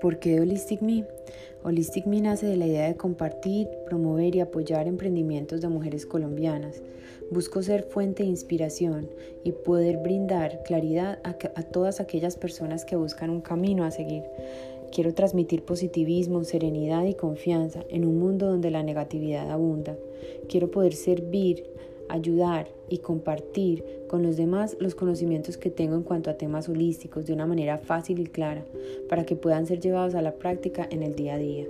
¿Por qué Holistic Me? Holistic Me nace de la idea de compartir, promover y apoyar emprendimientos de mujeres colombianas. Busco ser fuente de inspiración y poder brindar claridad a, todas aquellas personas que buscan un camino a seguir. Quiero transmitir positivismo, serenidad y confianza en un mundo donde la negatividad abunda. Quiero poder servir ayudar y compartir con los demás los conocimientos que tengo en cuanto a temas holísticos de una manera fácil y clara para que puedan ser llevados a la práctica en el día a día.